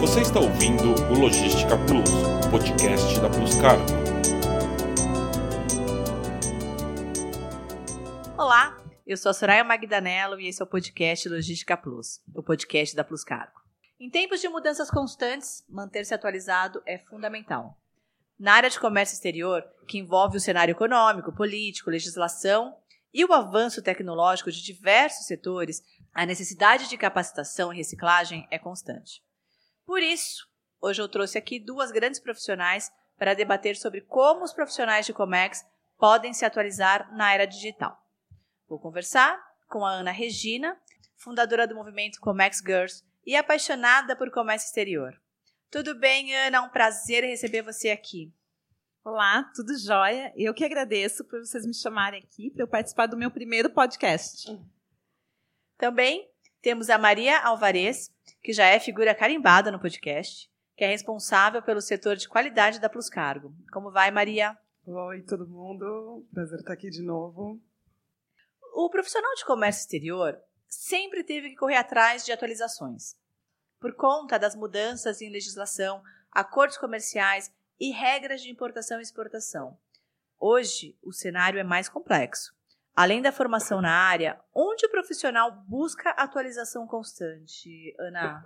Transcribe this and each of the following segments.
Você está ouvindo o Logística Plus, podcast da Plus Cargo. Olá, eu sou a Soraya Magdanello e esse é o podcast Logística Plus, o podcast da Plus Cargo. Em tempos de mudanças constantes, manter-se atualizado é fundamental. Na área de comércio exterior, que envolve o cenário econômico, político, legislação e o avanço tecnológico de diversos setores, a necessidade de capacitação e reciclagem é constante. Por isso, hoje eu trouxe aqui duas grandes profissionais para debater sobre como os profissionais de Comex podem se atualizar na era digital. Vou conversar com a Ana Regina, fundadora do movimento Comex Girls e apaixonada por comércio exterior. Tudo bem, Ana? É um prazer receber você aqui. Olá, tudo jóia? Eu que agradeço por vocês me chamarem aqui para eu participar do meu primeiro podcast. Também temos a Maria Alvarez, que já é figura carimbada no podcast, que é responsável pelo setor de qualidade da Plus Cargo. Como vai, Maria? Oi, todo mundo. Prazer estar aqui de novo. O profissional de comércio exterior sempre teve que correr atrás de atualizações por conta das mudanças em legislação, acordos comerciais e regras de importação e exportação. Hoje, o cenário é mais complexo. Além da formação na área, onde o profissional busca atualização constante, Ana?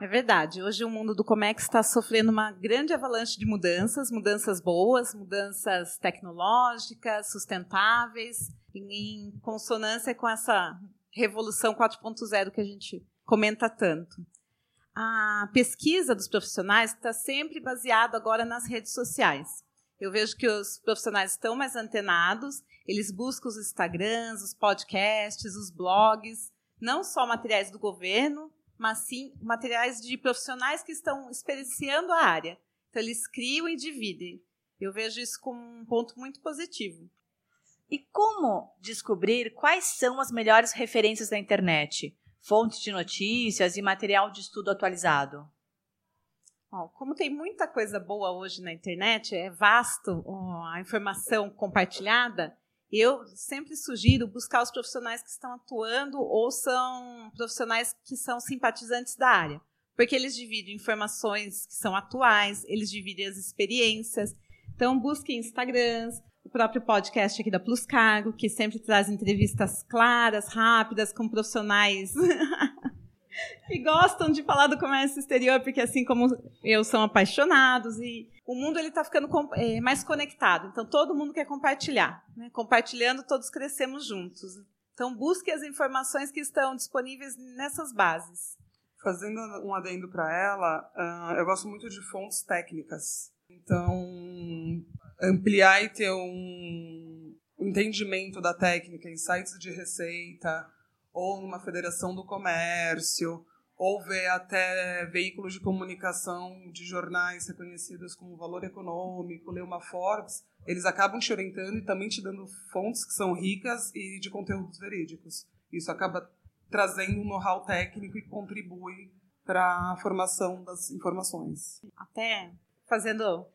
É verdade. Hoje o mundo do Comex está sofrendo uma grande avalanche de mudanças, mudanças boas, mudanças tecnológicas, sustentáveis, em consonância com essa revolução 4.0 que a gente comenta tanto a pesquisa dos profissionais está sempre baseada agora nas redes sociais. Eu vejo que os profissionais estão mais antenados, eles buscam os Instagrams, os podcasts, os blogs, não só materiais do governo, mas sim materiais de profissionais que estão experienciando a área. Então, eles criam e dividem. Eu vejo isso como um ponto muito positivo. E como descobrir quais são as melhores referências da internet? fontes de notícias e material de estudo atualizado? Bom, como tem muita coisa boa hoje na internet, é vasto a informação compartilhada, eu sempre sugiro buscar os profissionais que estão atuando ou são profissionais que são simpatizantes da área, porque eles dividem informações que são atuais, eles dividem as experiências. Então, busque Instagrams, o próprio podcast aqui da Plus Cargo, que sempre traz entrevistas claras, rápidas, com profissionais que gostam de falar do comércio exterior, porque assim como eu são apaixonados e o mundo ele está ficando é, mais conectado. Então todo mundo quer compartilhar, né? compartilhando todos crescemos juntos. Então busque as informações que estão disponíveis nessas bases. Fazendo um adendo para ela, uh, eu gosto muito de fontes técnicas. Então, ampliar e ter um entendimento da técnica em sites de receita, ou numa federação do comércio, ou ver até veículos de comunicação de jornais reconhecidos como valor econômico, ler uma Forbes, eles acabam te orientando e também te dando fontes que são ricas e de conteúdos verídicos. Isso acaba trazendo um know-how técnico e contribui para a formação das informações. Até fazendo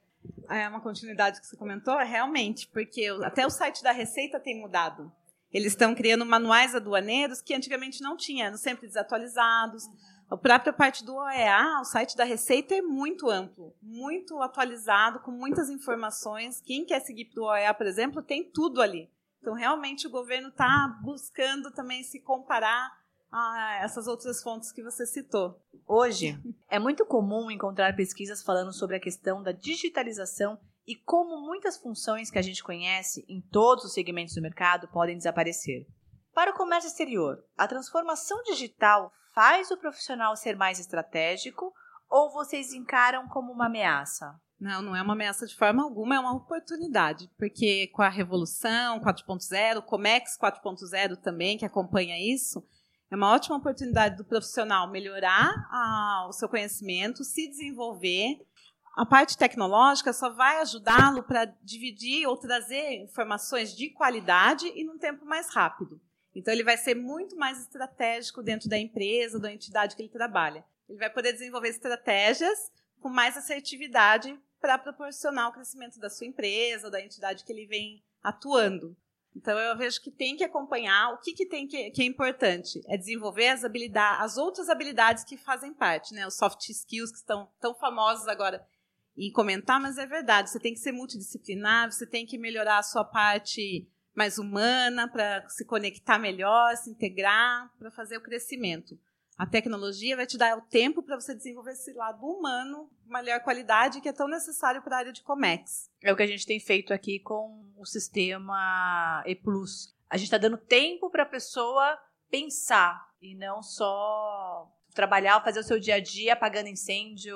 é uma continuidade que você comentou, é realmente, porque até o site da Receita tem mudado. Eles estão criando manuais aduaneiros que antigamente não tinham, sempre desatualizados. A própria parte do OEA, o site da Receita é muito amplo, muito atualizado, com muitas informações. Quem quer seguir para o OEA, por exemplo, tem tudo ali. Então, realmente, o governo está buscando também se comparar a essas outras fontes que você citou. Hoje, é muito comum encontrar pesquisas falando sobre a questão da digitalização e como muitas funções que a gente conhece em todos os segmentos do mercado podem desaparecer. Para o comércio exterior, a transformação digital faz o profissional ser mais estratégico ou vocês encaram como uma ameaça? Não, não é uma ameaça de forma alguma, é uma oportunidade, porque com a revolução 4.0, o Comex 4.0 também, que acompanha isso, é uma ótima oportunidade do profissional melhorar ah, o seu conhecimento, se desenvolver. A parte tecnológica só vai ajudá-lo para dividir ou trazer informações de qualidade e num tempo mais rápido. Então, ele vai ser muito mais estratégico dentro da empresa, da entidade que ele trabalha. Ele vai poder desenvolver estratégias com mais assertividade para proporcionar o crescimento da sua empresa, da entidade que ele vem atuando. Então eu vejo que tem que acompanhar o que, que tem que, que é importante é desenvolver as habilidades, as outras habilidades que fazem parte, né? Os soft skills que estão tão famosos agora em comentar, mas é verdade. Você tem que ser multidisciplinar, você tem que melhorar a sua parte mais humana para se conectar melhor, se integrar, para fazer o crescimento. A tecnologia vai te dar o tempo para você desenvolver esse lado humano, melhor qualidade, que é tão necessário para a área de Comex. É o que a gente tem feito aqui com o sistema E. A gente está dando tempo para a pessoa pensar e não só trabalhar, fazer o seu dia a dia apagando incêndio,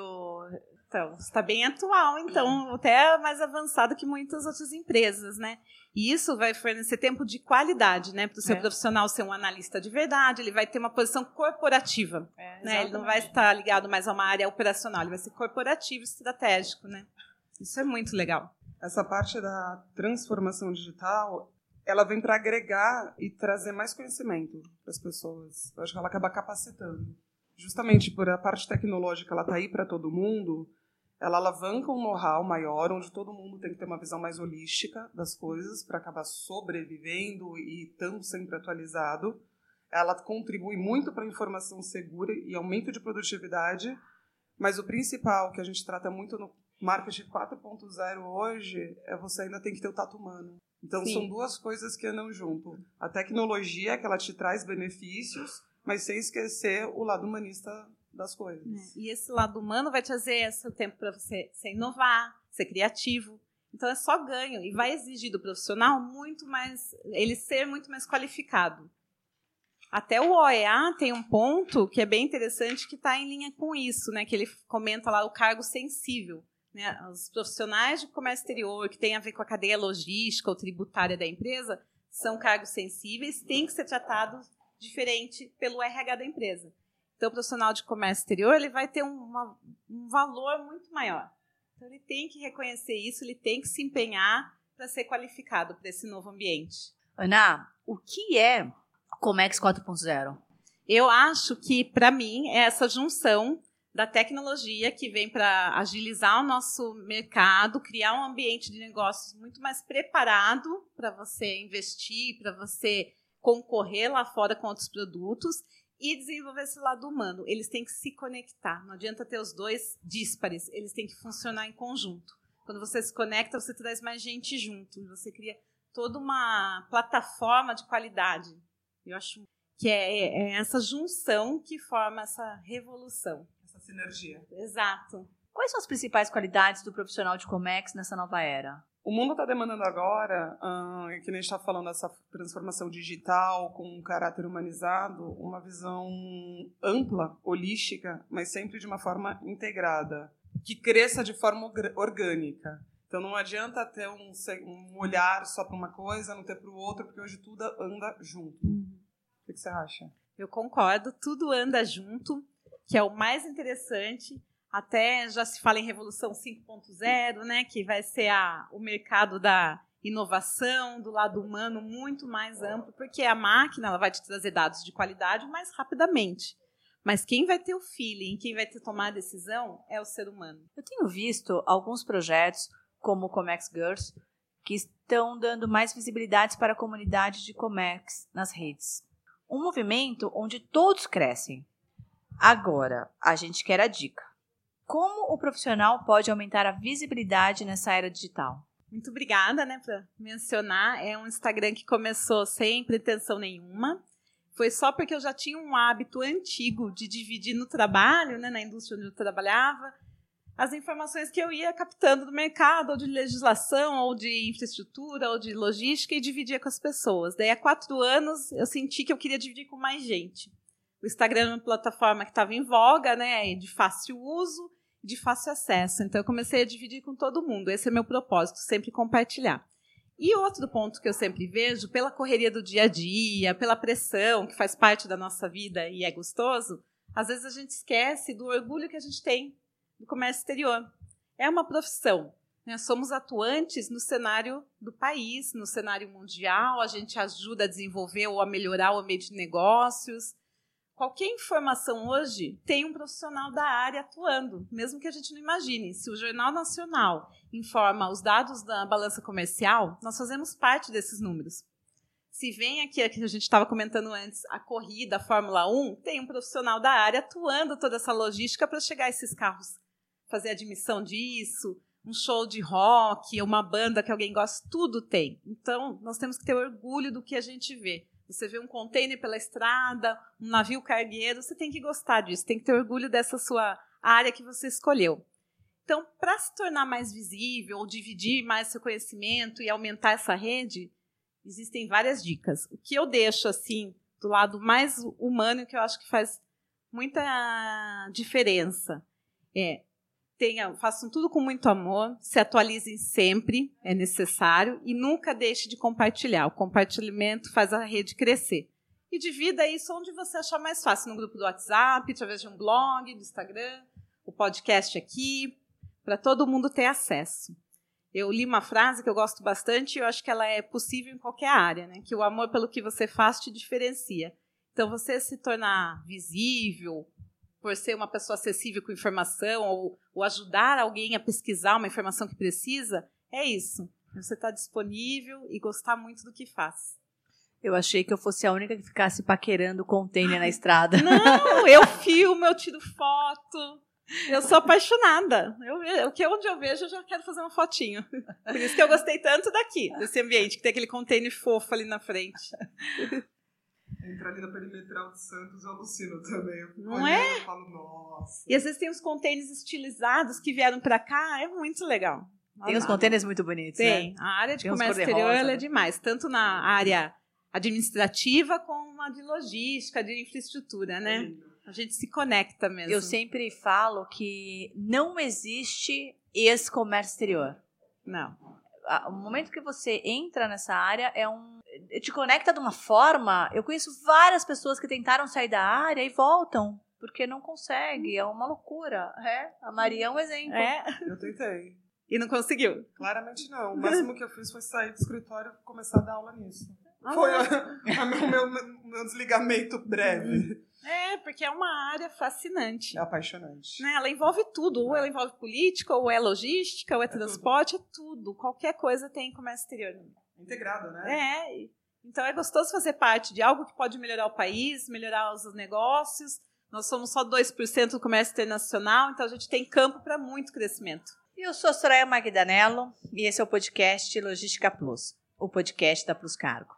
então, está bem atual, então, até mais avançado que muitas outras empresas, né? E isso vai fornecer tempo de qualidade, né? Para o seu é. profissional ser um analista de verdade, ele vai ter uma posição corporativa. É, né? Ele não vai estar ligado mais a uma área operacional, ele vai ser corporativo estratégico, né? Isso é muito legal. Essa parte da transformação digital, ela vem para agregar e trazer mais conhecimento para as pessoas. Eu acho que ela acaba capacitando. Justamente por a parte tecnológica ela tá aí para todo mundo, ela alavanca um know-how maior, onde todo mundo tem que ter uma visão mais holística das coisas para acabar sobrevivendo e estando sempre atualizado. Ela contribui muito para a informação segura e aumento de produtividade, mas o principal que a gente trata muito no marketing 4.0 hoje é você ainda tem que ter o tato humano. Então Sim. são duas coisas que andam junto. A tecnologia que ela te traz benefícios, mas sem esquecer o lado humanista das coisas. É. E esse lado humano vai trazer esse tempo para você se inovar, ser criativo. Então é só ganho e vai exigir do profissional muito mais, ele ser muito mais qualificado. Até o OEA tem um ponto que é bem interessante que está em linha com isso, né? Que ele comenta lá o cargo sensível. Né? Os profissionais de comércio exterior que tem a ver com a cadeia logística ou tributária da empresa são cargos sensíveis, têm que ser tratados diferente pelo RH da empresa. Então, o profissional de comércio exterior ele vai ter uma, um valor muito maior. Então, ele tem que reconhecer isso, ele tem que se empenhar para ser qualificado para esse novo ambiente. Ana, o que é Comex 4.0? Eu acho que, para mim, é essa junção da tecnologia que vem para agilizar o nosso mercado, criar um ambiente de negócios muito mais preparado para você investir, para você concorrer lá fora com outros produtos e desenvolver esse lado humano. Eles têm que se conectar. Não adianta ter os dois díspares, eles têm que funcionar em conjunto. Quando você se conecta, você traz mais gente junto. Você cria toda uma plataforma de qualidade. Eu acho que é, é essa junção que forma essa revolução. Essa sinergia. Exato. Quais são as principais qualidades do profissional de Comex nessa nova era? O mundo está demandando agora, uh, que nem está falando dessa transformação digital com um caráter humanizado, uma visão ampla, holística, mas sempre de uma forma integrada, que cresça de forma orgânica. Então não adianta ter um, um olhar só para uma coisa, não ter para o outro, porque hoje tudo anda junto. Uhum. O que, que você acha? Eu concordo, tudo anda junto, que é o mais interessante até já se fala em Revolução 5.0, né, que vai ser a, o mercado da inovação, do lado humano muito mais amplo, porque a máquina ela vai te trazer dados de qualidade mais rapidamente. Mas quem vai ter o feeling, quem vai ter tomar a decisão é o ser humano. Eu tenho visto alguns projetos, como o Comex Girls, que estão dando mais visibilidade para a comunidade de Comex nas redes. Um movimento onde todos crescem. Agora, a gente quer a dica. Como o profissional pode aumentar a visibilidade nessa era digital? Muito obrigada, né, por mencionar. É um Instagram que começou sem pretensão nenhuma. Foi só porque eu já tinha um hábito antigo de dividir no trabalho, né, na indústria onde eu trabalhava, as informações que eu ia captando do mercado, ou de legislação, ou de infraestrutura, ou de logística, e dividia com as pessoas. Daí, há quatro anos, eu senti que eu queria dividir com mais gente. O Instagram é uma plataforma que estava em voga, né, de fácil uso, de fácil acesso. Então, eu comecei a dividir com todo mundo. Esse é meu propósito, sempre compartilhar. E outro ponto que eu sempre vejo, pela correria do dia a dia, pela pressão que faz parte da nossa vida e é gostoso, às vezes a gente esquece do orgulho que a gente tem do comércio exterior. É uma profissão. Né? Somos atuantes no cenário do país, no cenário mundial, a gente ajuda a desenvolver ou a melhorar o ambiente de negócios, Qualquer informação hoje tem um profissional da área atuando, mesmo que a gente não imagine. Se o Jornal Nacional informa os dados da balança comercial, nós fazemos parte desses números. Se vem aqui, a que a gente estava comentando antes, a corrida, a Fórmula 1, tem um profissional da área atuando toda essa logística para chegar a esses carros, fazer admissão disso, um show de rock, uma banda que alguém gosta, tudo tem. Então, nós temos que ter orgulho do que a gente vê. Você vê um container pela estrada, um navio cargueiro, você tem que gostar disso, tem que ter orgulho dessa sua área que você escolheu. Então, para se tornar mais visível ou dividir mais seu conhecimento e aumentar essa rede, existem várias dicas. O que eu deixo assim do lado mais humano que eu acho que faz muita diferença é tenha, façam tudo com muito amor, se atualizem sempre, é necessário, e nunca deixe de compartilhar. O compartilhamento faz a rede crescer. E divida isso onde você achar mais fácil, no grupo do WhatsApp, através de um blog, do Instagram, o podcast aqui, para todo mundo ter acesso. Eu li uma frase que eu gosto bastante e eu acho que ela é possível em qualquer área, né? que o amor pelo que você faz te diferencia. Então, você se tornar visível, por ser uma pessoa acessível com informação ou, ou ajudar alguém a pesquisar uma informação que precisa, é isso. Você está disponível e gostar muito do que faz. Eu achei que eu fosse a única que ficasse paquerando o container na estrada. Não, eu filmo, eu tiro foto. Eu sou apaixonada. Eu, eu, que onde eu vejo, eu já quero fazer uma fotinho. Por isso que eu gostei tanto daqui, desse ambiente, que tem aquele container fofo ali na frente. Entrar ali na perimetral de Santos, eu alucino também. Eu Não é? Eu falo, nossa. E às vezes tem uns containers estilizados que vieram para cá, é muito legal. Tem uns containers muito bonitos, Tem. né? A área de Tem comércio exterior ela é né? demais, tanto na área administrativa como a de logística, de infraestrutura, né? A gente se conecta mesmo. Eu sempre falo que não existe ex-comércio exterior. Não. A- O momento que você entra nessa área é um. te conecta de uma forma. Eu conheço várias pessoas que tentaram sair da área e voltam. Porque não consegue. É uma loucura. É. A Maria é um exemplo. É. Eu tentei. E não conseguiu. Claramente não. O máximo que eu fiz foi sair do escritório e começar a dar aula nisso. Ah. Foi o meu, meu, meu desligamento breve. É, porque é uma área fascinante. É apaixonante. Né? Ela envolve tudo. Ou ela envolve política, ou é logística, ou é transporte, é tudo. Qualquer coisa tem comércio exterior. Integrado, né? É. Então é gostoso fazer parte de algo que pode melhorar o país, melhorar os negócios. Nós somos só 2% do comércio internacional, então a gente tem campo para muito crescimento. Eu sou a Soraya Magdanello e esse é o podcast Logística Plus, o podcast da Plus Cargo.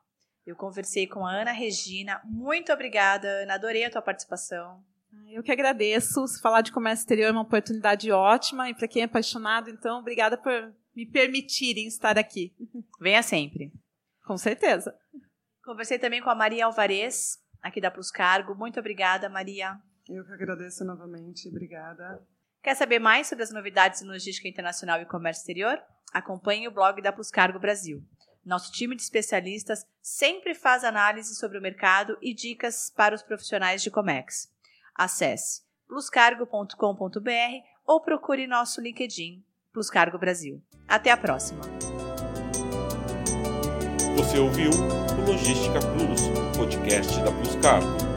Eu conversei com a Ana Regina. Muito obrigada, Ana. Adorei a tua participação. Eu que agradeço. Se falar de comércio exterior é uma oportunidade ótima e para quem é apaixonado, então obrigada por me permitirem estar aqui. Venha sempre. Com certeza. Conversei também com a Maria Alvarez, aqui da Plus Cargo. Muito obrigada, Maria. Eu que agradeço novamente. Obrigada. Quer saber mais sobre as novidades em logística internacional e comércio exterior? Acompanhe o blog da Plus Cargo Brasil. Nosso time de especialistas sempre faz análise sobre o mercado e dicas para os profissionais de Comex. Acesse pluscargo.com.br ou procure nosso LinkedIn Plus Cargo Brasil. Até a próxima! Você ouviu o Logística Plus, podcast da Plus Cargo.